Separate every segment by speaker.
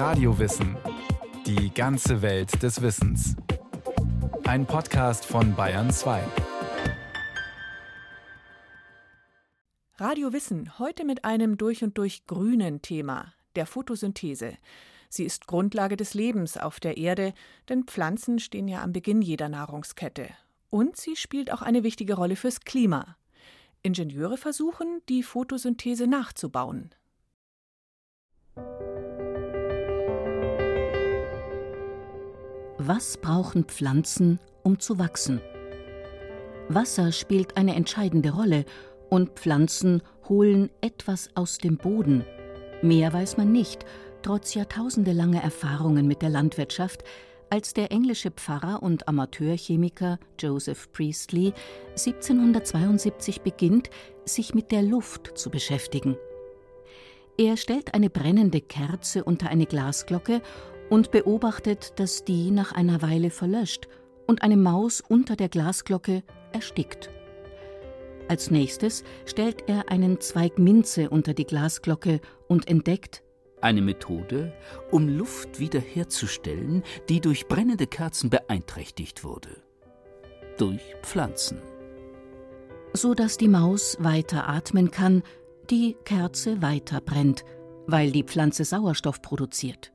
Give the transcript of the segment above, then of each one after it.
Speaker 1: Radiowissen. Die ganze Welt des Wissens. Ein Podcast von Bayern 2.
Speaker 2: Radio Wissen heute mit einem durch und durch grünen Thema, der Photosynthese. Sie ist Grundlage des Lebens auf der Erde, denn Pflanzen stehen ja am Beginn jeder Nahrungskette. Und sie spielt auch eine wichtige Rolle fürs Klima. Ingenieure versuchen, die Photosynthese nachzubauen.
Speaker 3: Was brauchen Pflanzen, um zu wachsen? Wasser spielt eine entscheidende Rolle und Pflanzen holen etwas aus dem Boden. Mehr weiß man nicht, trotz jahrtausendelanger Erfahrungen mit der Landwirtschaft, als der englische Pfarrer und Amateurchemiker Joseph Priestley 1772 beginnt, sich mit der Luft zu beschäftigen. Er stellt eine brennende Kerze unter eine Glasglocke und beobachtet, dass die nach einer Weile verlöscht und eine Maus unter der Glasglocke erstickt. Als nächstes stellt er einen Zweig Minze unter die Glasglocke und entdeckt,
Speaker 4: eine Methode, um Luft wiederherzustellen, die durch brennende Kerzen beeinträchtigt wurde. Durch Pflanzen.
Speaker 3: So dass die Maus weiter atmen kann, die Kerze weiter brennt, weil die Pflanze Sauerstoff produziert.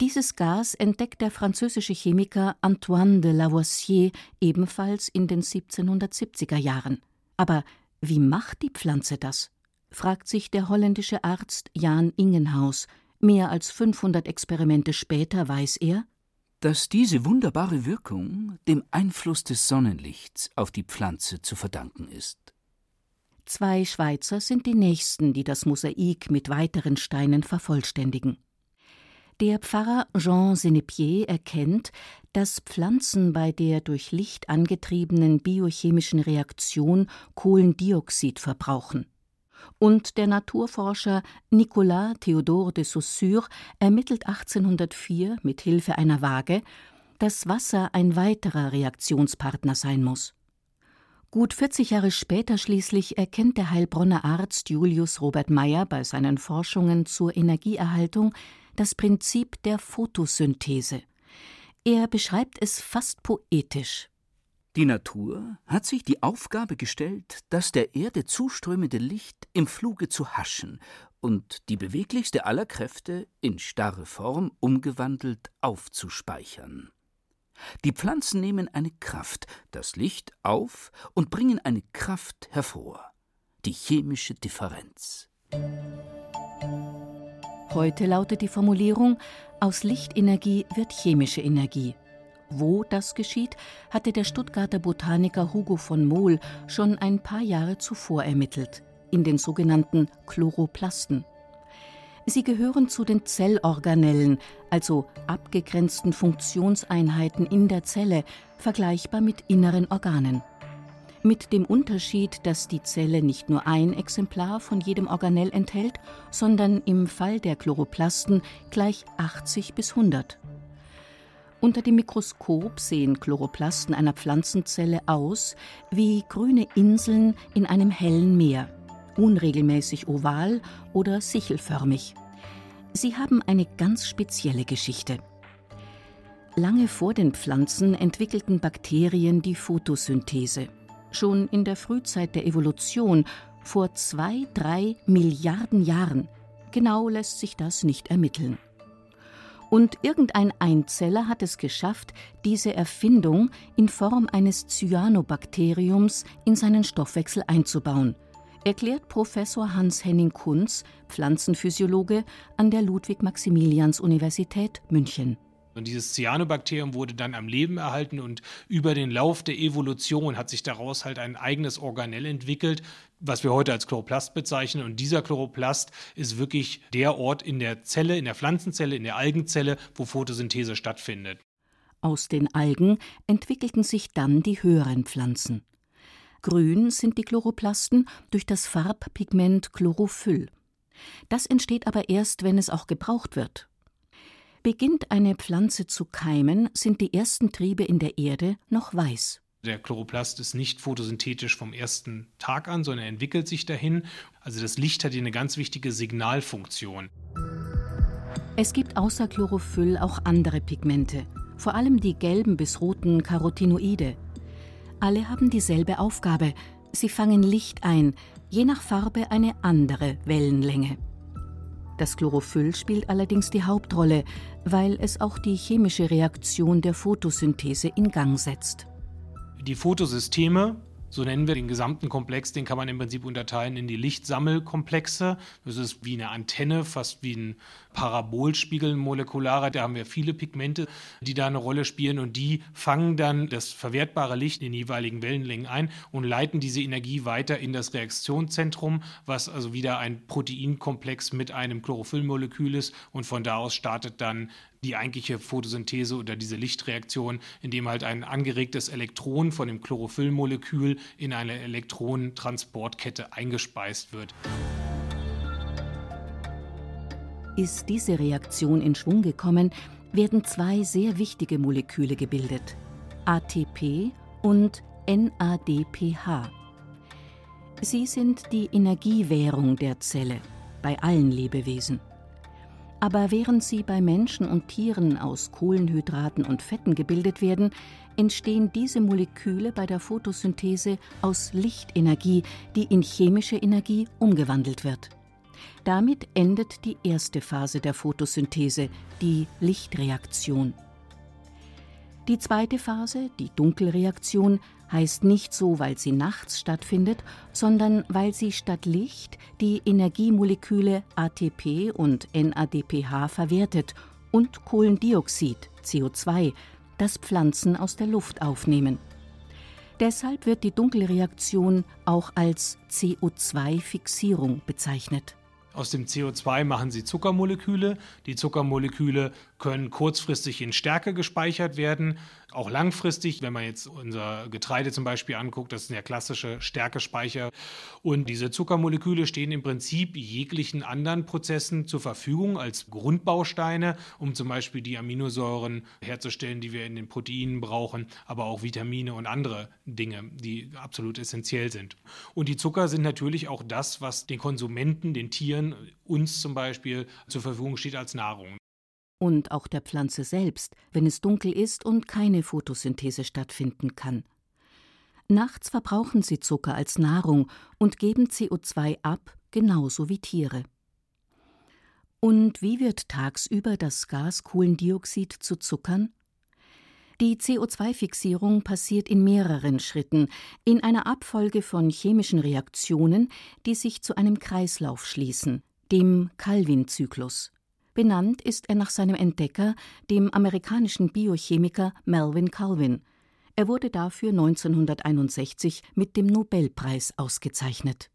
Speaker 3: Dieses Gas entdeckt der französische Chemiker Antoine de Lavoisier ebenfalls in den 1770er Jahren. Aber wie macht die Pflanze das? fragt sich der holländische Arzt Jan Ingenhaus. Mehr als 500 Experimente später weiß er,
Speaker 4: dass diese wunderbare Wirkung dem Einfluss des Sonnenlichts auf die Pflanze zu verdanken ist.
Speaker 3: Zwei Schweizer sind die nächsten, die das Mosaik mit weiteren Steinen vervollständigen. Der Pfarrer Jean Senepier erkennt, dass Pflanzen bei der durch Licht angetriebenen biochemischen Reaktion Kohlendioxid verbrauchen. Und der Naturforscher Nicolas Théodore de Saussure ermittelt 1804 mit Hilfe einer Waage, dass Wasser ein weiterer Reaktionspartner sein muss. Gut 40 Jahre später schließlich erkennt der Heilbronner Arzt Julius Robert Meyer bei seinen Forschungen zur Energieerhaltung das Prinzip der Photosynthese. Er beschreibt es fast poetisch.
Speaker 4: Die Natur hat sich die Aufgabe gestellt, das der Erde zuströmende Licht im Fluge zu haschen und die beweglichste aller Kräfte in starre Form umgewandelt aufzuspeichern. Die Pflanzen nehmen eine Kraft, das Licht auf und bringen eine Kraft hervor, die chemische Differenz.
Speaker 3: Heute lautet die Formulierung, aus Lichtenergie wird chemische Energie. Wo das geschieht, hatte der Stuttgarter Botaniker Hugo von Mohl schon ein paar Jahre zuvor ermittelt, in den sogenannten Chloroplasten. Sie gehören zu den Zellorganellen, also abgegrenzten Funktionseinheiten in der Zelle, vergleichbar mit inneren Organen mit dem Unterschied, dass die Zelle nicht nur ein Exemplar von jedem Organell enthält, sondern im Fall der Chloroplasten gleich 80 bis 100. Unter dem Mikroskop sehen Chloroplasten einer Pflanzenzelle aus wie grüne Inseln in einem hellen Meer, unregelmäßig oval oder sichelförmig. Sie haben eine ganz spezielle Geschichte. Lange vor den Pflanzen entwickelten Bakterien die Photosynthese. Schon in der Frühzeit der Evolution, vor zwei, drei Milliarden Jahren, genau lässt sich das nicht ermitteln. Und irgendein Einzeller hat es geschafft, diese Erfindung in Form eines Cyanobakteriums in seinen Stoffwechsel einzubauen, erklärt Professor Hans-Henning Kunz, Pflanzenphysiologe an der Ludwig-Maximilians-Universität München.
Speaker 5: Und dieses Cyanobakterium wurde dann am Leben erhalten und über den Lauf der Evolution hat sich daraus halt ein eigenes Organell entwickelt, was wir heute als Chloroplast bezeichnen. Und dieser Chloroplast ist wirklich der Ort in der Zelle, in der Pflanzenzelle, in der Algenzelle, wo Photosynthese stattfindet.
Speaker 3: Aus den Algen entwickelten sich dann die höheren Pflanzen. Grün sind die Chloroplasten durch das Farbpigment Chlorophyll. Das entsteht aber erst, wenn es auch gebraucht wird. Beginnt eine Pflanze zu keimen, sind die ersten Triebe in der Erde noch weiß.
Speaker 5: Der Chloroplast ist nicht photosynthetisch vom ersten Tag an, sondern entwickelt sich dahin. Also das Licht hat hier eine ganz wichtige Signalfunktion.
Speaker 3: Es gibt außer Chlorophyll auch andere Pigmente, vor allem die gelben bis roten Carotinoide. Alle haben dieselbe Aufgabe. Sie fangen Licht ein, je nach Farbe eine andere Wellenlänge. Das Chlorophyll spielt allerdings die Hauptrolle, weil es auch die chemische Reaktion der Photosynthese in Gang setzt.
Speaker 5: Die Photosysteme so nennen wir den gesamten Komplex, den kann man im Prinzip unterteilen in die Lichtsammelkomplexe. Das ist wie eine Antenne, fast wie ein Parabolspiegel molekularer. Da haben wir viele Pigmente, die da eine Rolle spielen und die fangen dann das verwertbare Licht in jeweiligen Wellenlängen ein und leiten diese Energie weiter in das Reaktionszentrum, was also wieder ein Proteinkomplex mit einem Chlorophyllmolekül ist und von da aus startet dann die eigentliche Photosynthese oder diese Lichtreaktion, indem halt ein angeregtes Elektron von dem Chlorophyllmolekül in eine Elektronentransportkette eingespeist wird.
Speaker 3: Ist diese Reaktion in Schwung gekommen, werden zwei sehr wichtige Moleküle gebildet: ATP und NADPH. Sie sind die Energiewährung der Zelle bei allen Lebewesen. Aber während sie bei Menschen und Tieren aus Kohlenhydraten und Fetten gebildet werden, entstehen diese Moleküle bei der Photosynthese aus Lichtenergie, die in chemische Energie umgewandelt wird. Damit endet die erste Phase der Photosynthese, die Lichtreaktion. Die zweite Phase, die Dunkelreaktion, heißt nicht so, weil sie nachts stattfindet, sondern weil sie statt Licht die Energiemoleküle ATP und NADPH verwertet und Kohlendioxid CO2, das Pflanzen aus der Luft aufnehmen. Deshalb wird die Dunkelreaktion auch als CO2-Fixierung bezeichnet.
Speaker 5: Aus dem CO2 machen sie Zuckermoleküle. Die Zuckermoleküle können kurzfristig in Stärke gespeichert werden. Auch langfristig, wenn man jetzt unser Getreide zum Beispiel anguckt, das ist der klassische Stärkespeicher. Und diese Zuckermoleküle stehen im Prinzip jeglichen anderen Prozessen zur Verfügung als Grundbausteine, um zum Beispiel die Aminosäuren herzustellen, die wir in den Proteinen brauchen, aber auch Vitamine und andere Dinge, die absolut essentiell sind. Und die Zucker sind natürlich auch das, was den Konsumenten, den Tieren, uns zum Beispiel zur Verfügung steht als Nahrung
Speaker 3: und auch der Pflanze selbst, wenn es dunkel ist und keine Photosynthese stattfinden kann. Nachts verbrauchen sie Zucker als Nahrung und geben CO2 ab, genauso wie Tiere. Und wie wird tagsüber das Gas Kohlendioxid zu Zuckern? Die CO2-Fixierung passiert in mehreren Schritten, in einer Abfolge von chemischen Reaktionen, die sich zu einem Kreislauf schließen, dem Calvin-Zyklus. Benannt ist er nach seinem Entdecker, dem amerikanischen Biochemiker Melvin Calvin. Er wurde dafür 1961 mit dem Nobelpreis ausgezeichnet.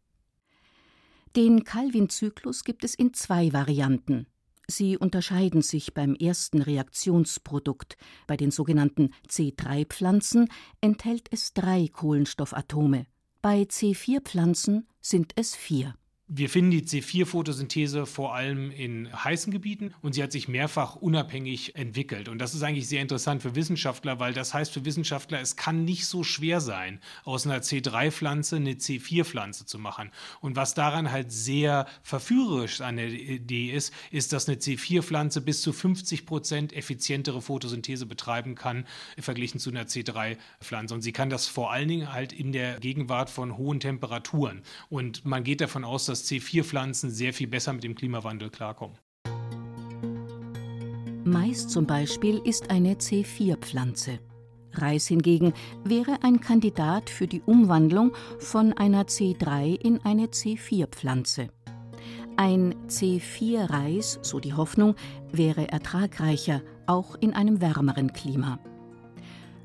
Speaker 3: Den Calvin-Zyklus gibt es in zwei Varianten. Sie unterscheiden sich beim ersten Reaktionsprodukt. Bei den sogenannten C3-Pflanzen enthält es drei Kohlenstoffatome. Bei C4-Pflanzen sind es vier.
Speaker 5: Wir finden die C4-Photosynthese vor allem in heißen Gebieten und sie hat sich mehrfach unabhängig entwickelt. Und das ist eigentlich sehr interessant für Wissenschaftler, weil das heißt für Wissenschaftler, es kann nicht so schwer sein, aus einer C3-Pflanze eine C4-Pflanze zu machen. Und was daran halt sehr verführerisch an der Idee ist, ist, dass eine C4-Pflanze bis zu 50 Prozent effizientere Photosynthese betreiben kann, verglichen zu einer C3-Pflanze. Und sie kann das vor allen Dingen halt in der Gegenwart von hohen Temperaturen. Und man geht davon aus, dass dass C4-Pflanzen sehr viel besser mit dem Klimawandel klarkommen.
Speaker 3: Mais zum Beispiel ist eine C4-Pflanze. Reis hingegen wäre ein Kandidat für die Umwandlung von einer C3 in eine C4-Pflanze. Ein C4-Reis, so die Hoffnung, wäre ertragreicher, auch in einem wärmeren Klima.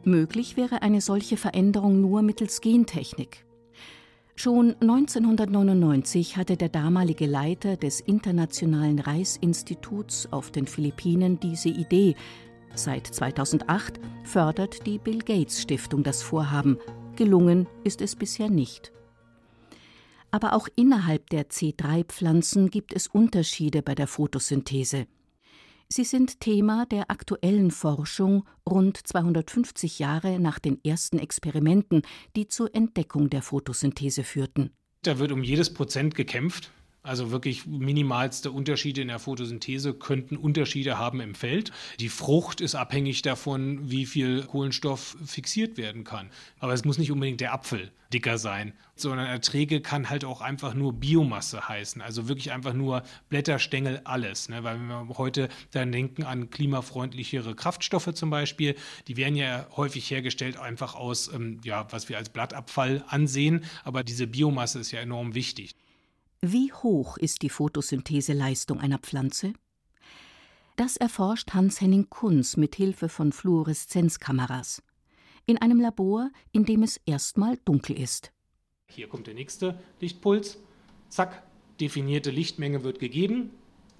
Speaker 3: Möglich wäre eine solche Veränderung nur mittels Gentechnik. Schon 1999 hatte der damalige Leiter des Internationalen Reisinstituts auf den Philippinen diese Idee. Seit 2008 fördert die Bill Gates Stiftung das Vorhaben. Gelungen ist es bisher nicht. Aber auch innerhalb der C3-Pflanzen gibt es Unterschiede bei der Photosynthese. Sie sind Thema der aktuellen Forschung rund 250 Jahre nach den ersten Experimenten, die zur Entdeckung der Photosynthese führten.
Speaker 5: Da wird um jedes Prozent gekämpft Also wirklich minimalste Unterschiede in der Photosynthese könnten Unterschiede haben im Feld. Die Frucht ist abhängig davon, wie viel Kohlenstoff fixiert werden kann. Aber es muss nicht unbedingt der Apfel dicker sein, sondern Erträge kann halt auch einfach nur Biomasse heißen. Also wirklich einfach nur Blätter, Stängel, alles. Ne? Weil wenn wir heute dann denken an klimafreundlichere Kraftstoffe zum Beispiel, die werden ja häufig hergestellt einfach aus, ähm, ja, was wir als Blattabfall ansehen. Aber diese Biomasse ist ja enorm wichtig.
Speaker 3: Wie hoch ist die Photosyntheseleistung einer Pflanze? Das erforscht Hans-Henning Kunz mit Hilfe von Fluoreszenzkameras. In einem Labor, in dem es erstmal dunkel ist.
Speaker 5: Hier kommt der nächste Lichtpuls. Zack, definierte Lichtmenge wird gegeben,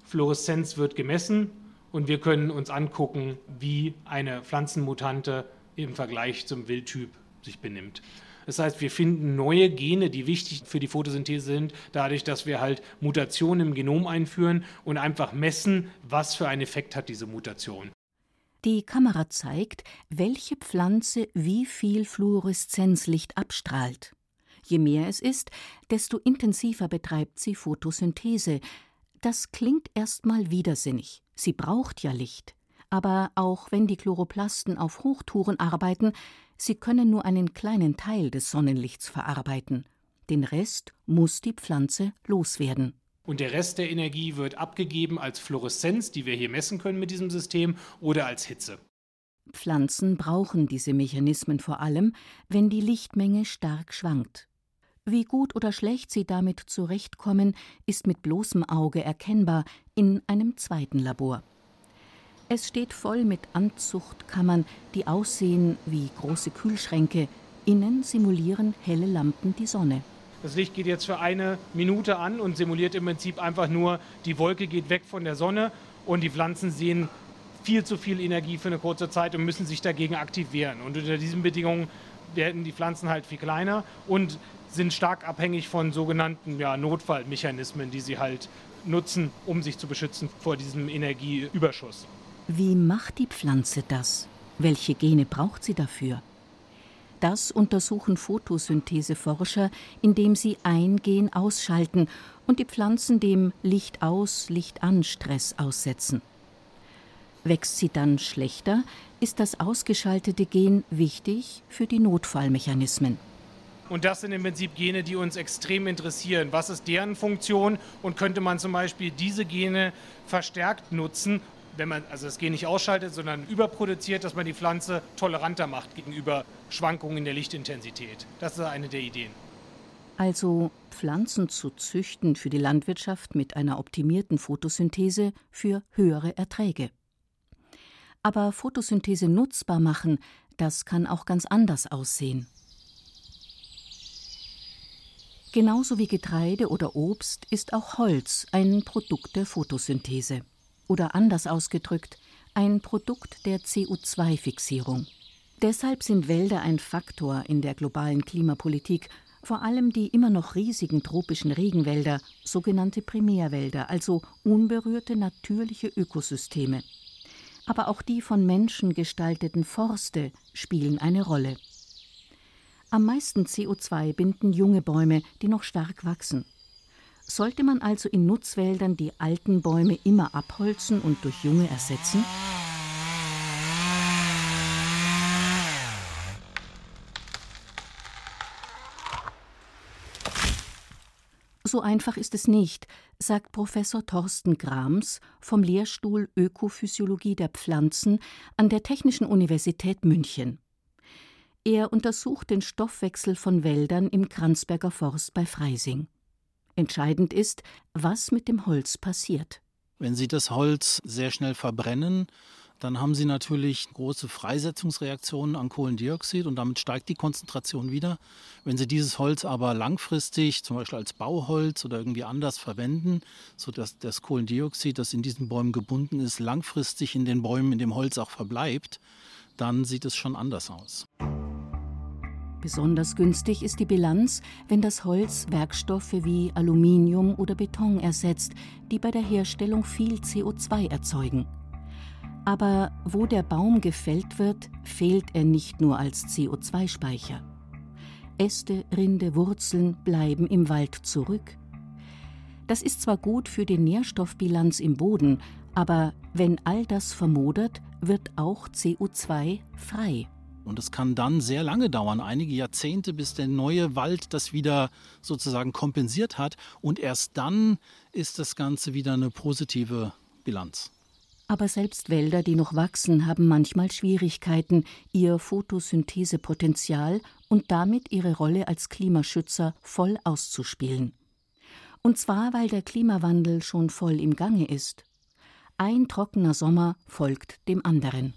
Speaker 5: Fluoreszenz wird gemessen und wir können uns angucken, wie eine Pflanzenmutante im Vergleich zum Wildtyp sich benimmt. Das heißt, wir finden neue Gene, die wichtig für die Photosynthese sind, dadurch, dass wir halt Mutationen im Genom einführen und einfach messen, was für einen Effekt hat diese Mutation.
Speaker 3: Die Kamera zeigt, welche Pflanze wie viel Fluoreszenzlicht abstrahlt. Je mehr es ist, desto intensiver betreibt sie Photosynthese. Das klingt erstmal widersinnig. Sie braucht ja Licht. Aber auch wenn die Chloroplasten auf Hochtouren arbeiten, Sie können nur einen kleinen Teil des Sonnenlichts verarbeiten. Den Rest muss die Pflanze loswerden.
Speaker 5: Und der Rest der Energie wird abgegeben als Fluoreszenz, die wir hier messen können mit diesem System, oder als Hitze.
Speaker 3: Pflanzen brauchen diese Mechanismen vor allem, wenn die Lichtmenge stark schwankt. Wie gut oder schlecht sie damit zurechtkommen, ist mit bloßem Auge erkennbar in einem zweiten Labor. Es steht voll mit Anzuchtkammern, die aussehen wie große Kühlschränke. Innen simulieren helle Lampen die Sonne.
Speaker 5: Das Licht geht jetzt für eine Minute an und simuliert im Prinzip einfach nur, die Wolke geht weg von der Sonne und die Pflanzen sehen viel zu viel Energie für eine kurze Zeit und müssen sich dagegen aktiv wehren. Und unter diesen Bedingungen werden die Pflanzen halt viel kleiner und sind stark abhängig von sogenannten ja, Notfallmechanismen, die sie halt nutzen, um sich zu beschützen vor diesem Energieüberschuss.
Speaker 3: Wie macht die Pflanze das? Welche Gene braucht sie dafür? Das untersuchen Photosyntheseforscher, indem sie ein Gen ausschalten und die Pflanzen dem Licht aus, Licht an Stress aussetzen. Wächst sie dann schlechter, ist das ausgeschaltete Gen wichtig für die Notfallmechanismen.
Speaker 5: Und das sind im Prinzip Gene, die uns extrem interessieren. Was ist deren Funktion und könnte man zum Beispiel diese Gene verstärkt nutzen, wenn man also das Gen nicht ausschaltet, sondern überproduziert, dass man die Pflanze toleranter macht gegenüber Schwankungen in der Lichtintensität. Das ist eine der Ideen.
Speaker 3: Also Pflanzen zu züchten für die Landwirtschaft mit einer optimierten Photosynthese für höhere Erträge. Aber Photosynthese nutzbar machen, das kann auch ganz anders aussehen. Genauso wie Getreide oder Obst ist auch Holz ein Produkt der Photosynthese oder anders ausgedrückt, ein Produkt der CO2-Fixierung. Deshalb sind Wälder ein Faktor in der globalen Klimapolitik, vor allem die immer noch riesigen tropischen Regenwälder, sogenannte Primärwälder, also unberührte natürliche Ökosysteme. Aber auch die von Menschen gestalteten Forste spielen eine Rolle. Am meisten CO2 binden junge Bäume, die noch stark wachsen. Sollte man also in Nutzwäldern die alten Bäume immer abholzen und durch junge ersetzen? So einfach ist es nicht, sagt Professor Thorsten Grams vom Lehrstuhl Ökophysiologie der Pflanzen an der Technischen Universität München. Er untersucht den Stoffwechsel von Wäldern im Kranzberger Forst bei Freising. Entscheidend ist, was mit dem Holz passiert.
Speaker 6: Wenn Sie das Holz sehr schnell verbrennen, dann haben Sie natürlich große Freisetzungsreaktionen an Kohlendioxid und damit steigt die Konzentration wieder. Wenn Sie dieses Holz aber langfristig, zum Beispiel als Bauholz oder irgendwie anders verwenden, sodass das Kohlendioxid, das in diesen Bäumen gebunden ist, langfristig in den Bäumen, in dem Holz auch verbleibt, dann sieht es schon anders aus.
Speaker 3: Besonders günstig ist die Bilanz, wenn das Holz Werkstoffe wie Aluminium oder Beton ersetzt, die bei der Herstellung viel CO2 erzeugen. Aber wo der Baum gefällt wird, fehlt er nicht nur als CO2-Speicher. Äste, Rinde, Wurzeln bleiben im Wald zurück. Das ist zwar gut für die Nährstoffbilanz im Boden, aber wenn all das vermodert, wird auch CO2 frei.
Speaker 6: Und es kann dann sehr lange dauern, einige Jahrzehnte, bis der neue Wald das wieder sozusagen kompensiert hat. Und erst dann ist das Ganze wieder eine positive Bilanz.
Speaker 3: Aber selbst Wälder, die noch wachsen, haben manchmal Schwierigkeiten, ihr Photosynthesepotenzial und damit ihre Rolle als Klimaschützer voll auszuspielen. Und zwar, weil der Klimawandel schon voll im Gange ist. Ein trockener Sommer folgt dem anderen.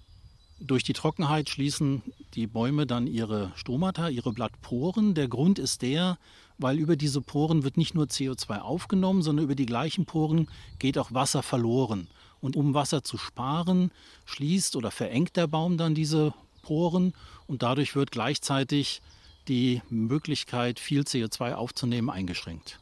Speaker 6: Durch die Trockenheit schließen die Bäume dann ihre Stomata, ihre Blattporen. Der Grund ist der, weil über diese Poren wird nicht nur CO2 aufgenommen, sondern über die gleichen Poren geht auch Wasser verloren. Und um Wasser zu sparen, schließt oder verengt der Baum dann diese Poren und dadurch wird gleichzeitig die Möglichkeit, viel CO2 aufzunehmen, eingeschränkt.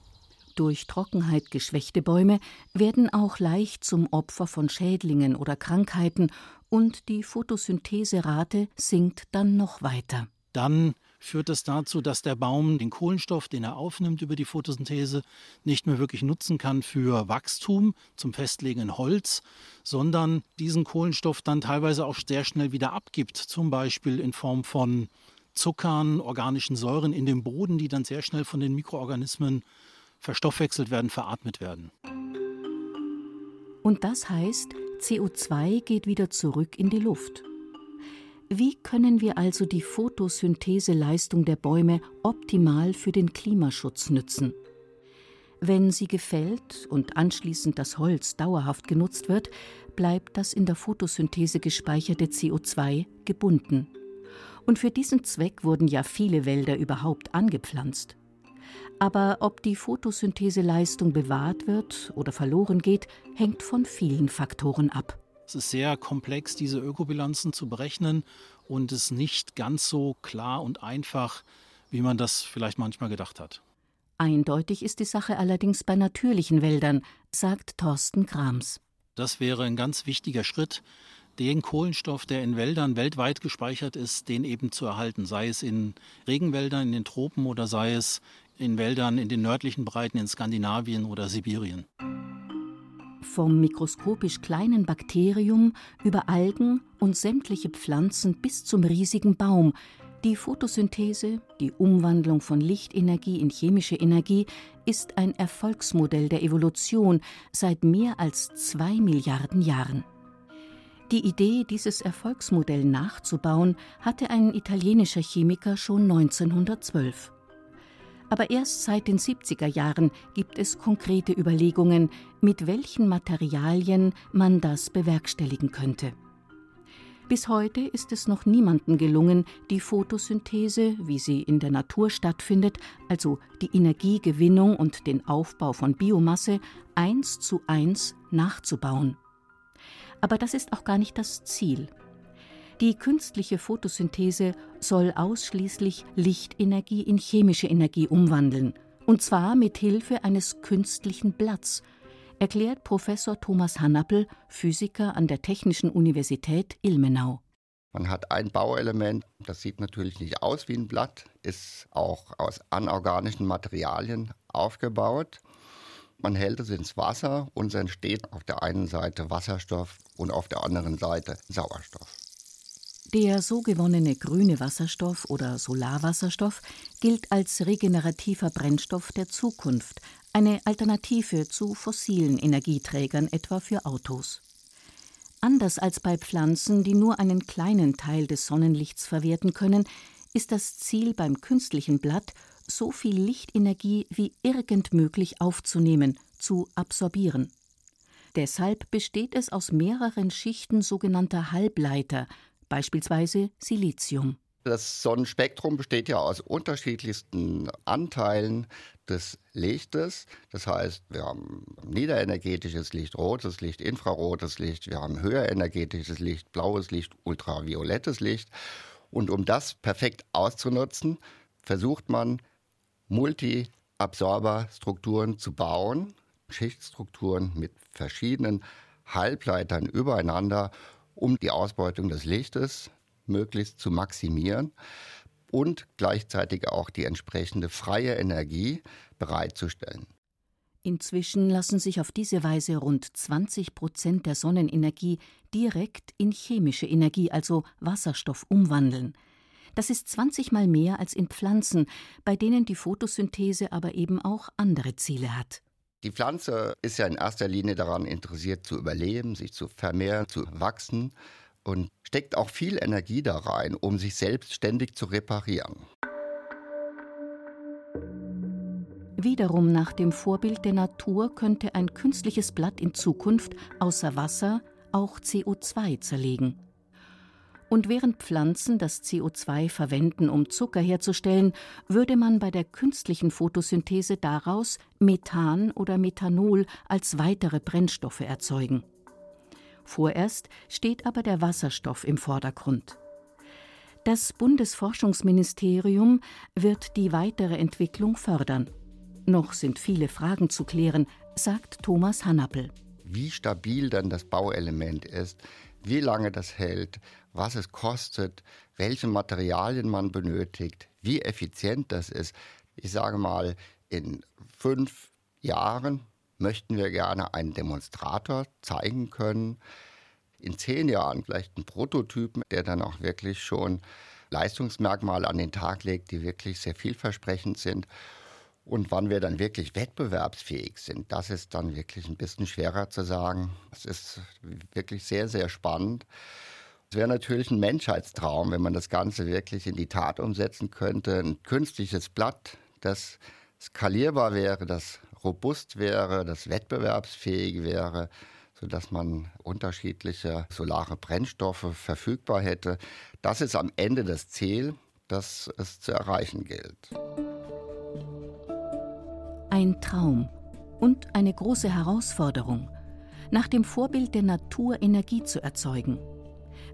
Speaker 3: Durch Trockenheit geschwächte Bäume werden auch leicht zum Opfer von Schädlingen oder Krankheiten und die Photosyntheserate sinkt dann noch weiter.
Speaker 6: Dann führt das dazu, dass der Baum den Kohlenstoff, den er aufnimmt über die Photosynthese, nicht mehr wirklich nutzen kann für Wachstum, zum Festlegen in Holz, sondern diesen Kohlenstoff dann teilweise auch sehr schnell wieder abgibt, zum Beispiel in Form von Zuckern, organischen Säuren in dem Boden, die dann sehr schnell von den Mikroorganismen verstoffwechselt werden, veratmet werden.
Speaker 3: Und das heißt, CO2 geht wieder zurück in die Luft. Wie können wir also die Photosyntheseleistung der Bäume optimal für den Klimaschutz nützen? Wenn sie gefällt und anschließend das Holz dauerhaft genutzt wird, bleibt das in der Photosynthese gespeicherte CO2 gebunden. Und für diesen Zweck wurden ja viele Wälder überhaupt angepflanzt. Aber ob die Photosyntheseleistung bewahrt wird oder verloren geht, hängt von vielen Faktoren ab.
Speaker 6: Es ist sehr komplex, diese Ökobilanzen zu berechnen und es ist nicht ganz so klar und einfach, wie man das vielleicht manchmal gedacht hat.
Speaker 3: Eindeutig ist die Sache allerdings bei natürlichen Wäldern, sagt Thorsten Krams.
Speaker 6: Das wäre ein ganz wichtiger Schritt, den Kohlenstoff, der in Wäldern weltweit gespeichert ist, den eben zu erhalten, sei es in Regenwäldern, in den Tropen oder sei es in Wäldern in den nördlichen Breiten in Skandinavien oder Sibirien.
Speaker 3: Vom mikroskopisch kleinen Bakterium über Algen und sämtliche Pflanzen bis zum riesigen Baum. Die Photosynthese, die Umwandlung von Lichtenergie in chemische Energie, ist ein Erfolgsmodell der Evolution seit mehr als zwei Milliarden Jahren. Die Idee, dieses Erfolgsmodell nachzubauen, hatte ein italienischer Chemiker schon 1912. Aber erst seit den 70er Jahren gibt es konkrete Überlegungen, mit welchen Materialien man das bewerkstelligen könnte. Bis heute ist es noch niemandem gelungen, die Photosynthese, wie sie in der Natur stattfindet, also die Energiegewinnung und den Aufbau von Biomasse, eins zu eins nachzubauen. Aber das ist auch gar nicht das Ziel. Die künstliche Photosynthese soll ausschließlich Lichtenergie in chemische Energie umwandeln, und zwar mit Hilfe eines künstlichen Blatts, erklärt Professor Thomas Hannappel, Physiker an der Technischen Universität Ilmenau.
Speaker 7: Man hat ein Bauelement, das sieht natürlich nicht aus wie ein Blatt, ist auch aus anorganischen Materialien aufgebaut. Man hält es ins Wasser und es entsteht auf der einen Seite Wasserstoff und auf der anderen Seite Sauerstoff.
Speaker 3: Der so gewonnene grüne Wasserstoff oder Solarwasserstoff gilt als regenerativer Brennstoff der Zukunft, eine Alternative zu fossilen Energieträgern, etwa für Autos. Anders als bei Pflanzen, die nur einen kleinen Teil des Sonnenlichts verwerten können, ist das Ziel beim künstlichen Blatt, so viel Lichtenergie wie irgend möglich aufzunehmen, zu absorbieren. Deshalb besteht es aus mehreren Schichten sogenannter Halbleiter, beispielsweise Silizium.
Speaker 7: Das Sonnenspektrum besteht ja aus unterschiedlichsten Anteilen des Lichtes. Das heißt, wir haben niederenergetisches Licht, rotes Licht, infrarotes Licht, wir haben höherenergetisches Licht, blaues Licht, ultraviolettes Licht. Und um das perfekt auszunutzen, versucht man Multi-Absorberstrukturen zu bauen, Schichtstrukturen mit verschiedenen Halbleitern übereinander um die Ausbeutung des Lichtes möglichst zu maximieren und gleichzeitig auch die entsprechende freie Energie bereitzustellen.
Speaker 3: Inzwischen lassen sich auf diese Weise rund 20 Prozent der Sonnenenergie direkt in chemische Energie, also Wasserstoff, umwandeln. Das ist 20 mal mehr als in Pflanzen, bei denen die Photosynthese aber eben auch andere Ziele hat.
Speaker 7: Die Pflanze ist ja in erster Linie daran interessiert, zu überleben, sich zu vermehren, zu wachsen und steckt auch viel Energie da rein, um sich selbst ständig zu reparieren.
Speaker 3: Wiederum nach dem Vorbild der Natur könnte ein künstliches Blatt in Zukunft außer Wasser auch CO2 zerlegen. Und während Pflanzen das CO2 verwenden, um Zucker herzustellen, würde man bei der künstlichen Photosynthese daraus Methan oder Methanol als weitere Brennstoffe erzeugen. Vorerst steht aber der Wasserstoff im Vordergrund. Das Bundesforschungsministerium wird die weitere Entwicklung fördern. Noch sind viele Fragen zu klären, sagt Thomas Hannappel.
Speaker 7: Wie stabil dann das Bauelement ist, wie lange das hält, was es kostet, welche Materialien man benötigt, wie effizient das ist. Ich sage mal, in fünf Jahren möchten wir gerne einen Demonstrator zeigen können. In zehn Jahren vielleicht einen Prototypen, der dann auch wirklich schon Leistungsmerkmale an den Tag legt, die wirklich sehr vielversprechend sind. Und wann wir dann wirklich wettbewerbsfähig sind, das ist dann wirklich ein bisschen schwerer zu sagen. Es ist wirklich sehr, sehr spannend. Es wäre natürlich ein Menschheitstraum, wenn man das Ganze wirklich in die Tat umsetzen könnte. Ein künstliches Blatt, das skalierbar wäre, das robust wäre, das wettbewerbsfähig wäre, sodass man unterschiedliche solare Brennstoffe verfügbar hätte. Das ist am Ende das Ziel, das es zu erreichen gilt.
Speaker 3: Ein Traum und eine große Herausforderung, nach dem Vorbild der Natur Energie zu erzeugen.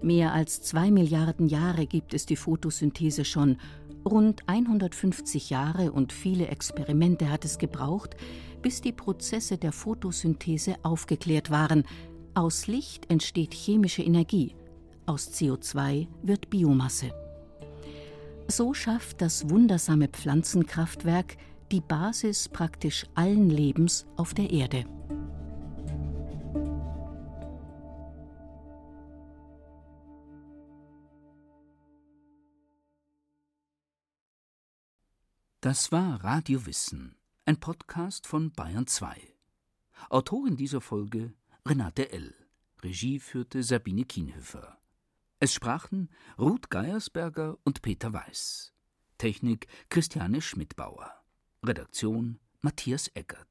Speaker 3: Mehr als zwei Milliarden Jahre gibt es die Photosynthese schon. Rund 150 Jahre und viele Experimente hat es gebraucht, bis die Prozesse der Photosynthese aufgeklärt waren. Aus Licht entsteht chemische Energie, aus CO2 wird Biomasse. So schafft das wundersame Pflanzenkraftwerk die Basis praktisch allen Lebens auf der Erde.
Speaker 4: Das war Radio Wissen, ein Podcast von Bayern 2. Autorin dieser Folge Renate L. Regie führte Sabine Kienhöfer. Es sprachen Ruth Geiersberger und Peter Weiß. Technik Christiane Schmidbauer. Redaktion Matthias Eckert.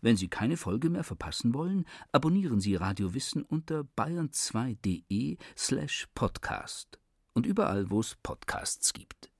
Speaker 4: Wenn Sie keine Folge mehr verpassen wollen, abonnieren Sie Radio Wissen unter bayern2.de slash podcast und überall, wo es Podcasts gibt.